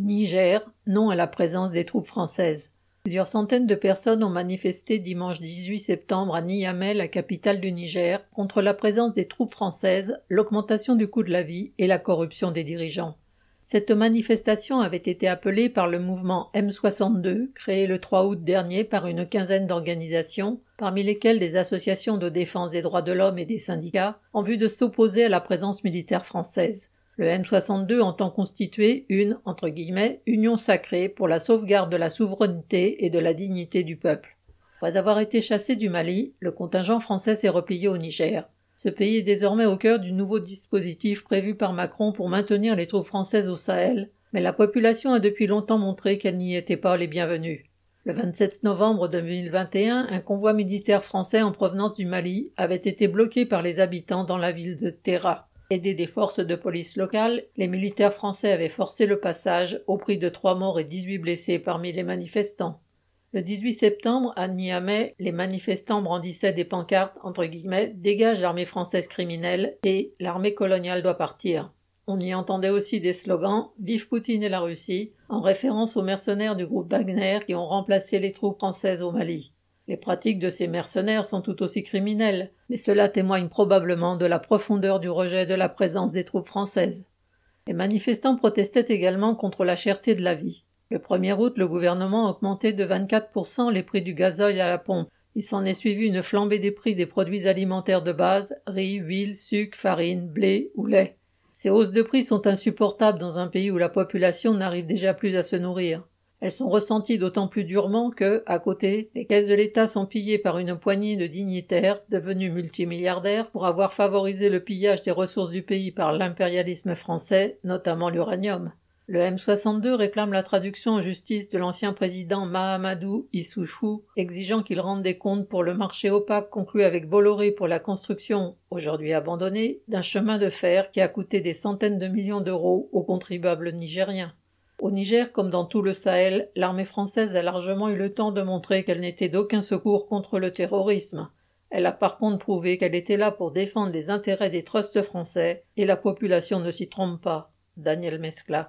Niger, non à la présence des troupes françaises. Plusieurs centaines de personnes ont manifesté dimanche 18 septembre à Niamey, la capitale du Niger, contre la présence des troupes françaises, l'augmentation du coût de la vie et la corruption des dirigeants. Cette manifestation avait été appelée par le mouvement M62, créé le 3 août dernier par une quinzaine d'organisations, parmi lesquelles des associations de défense des droits de l'homme et des syndicats, en vue de s'opposer à la présence militaire française. Le M62 entend constituer une entre guillemets, union sacrée pour la sauvegarde de la souveraineté et de la dignité du peuple. Après avoir été chassé du Mali, le contingent français s'est replié au Niger. Ce pays est désormais au cœur du nouveau dispositif prévu par Macron pour maintenir les troupes françaises au Sahel, mais la population a depuis longtemps montré qu'elle n'y était pas les bienvenues. Le 27 novembre 2021, un convoi militaire français en provenance du Mali avait été bloqué par les habitants dans la ville de Terra. Aidés des forces de police locales, les militaires français avaient forcé le passage au prix de trois morts et dix-huit blessés parmi les manifestants. Le 18 septembre, à Niamey, les manifestants brandissaient des pancartes entre Dégage l'armée française criminelle et L'armée coloniale doit partir. On y entendait aussi des slogans Vive Poutine et la Russie, en référence aux mercenaires du groupe Wagner qui ont remplacé les troupes françaises au Mali. Les pratiques de ces mercenaires sont tout aussi criminelles, mais cela témoigne probablement de la profondeur du rejet de la présence des troupes françaises. Les manifestants protestaient également contre la cherté de la vie. Le 1er août, le gouvernement a augmenté de 24% les prix du gazoil à la pompe. Il s'en est suivi une flambée des prix des produits alimentaires de base, riz, huile, sucre, farine, blé ou lait. Ces hausses de prix sont insupportables dans un pays où la population n'arrive déjà plus à se nourrir. Elles sont ressenties d'autant plus durement que, à côté, les caisses de l'État sont pillées par une poignée de dignitaires devenus multimilliardaires pour avoir favorisé le pillage des ressources du pays par l'impérialisme français, notamment l'uranium. Le M62 réclame la traduction en justice de l'ancien président Mahamadou Issoufou, exigeant qu'il rende des comptes pour le marché opaque conclu avec Bolloré pour la construction, aujourd'hui abandonnée, d'un chemin de fer qui a coûté des centaines de millions d'euros aux contribuables nigériens. Au Niger, comme dans tout le Sahel, l'armée française a largement eu le temps de montrer qu'elle n'était d'aucun secours contre le terrorisme. Elle a par contre prouvé qu'elle était là pour défendre les intérêts des trusts français, et la population ne s'y trompe pas. Daniel Mescla.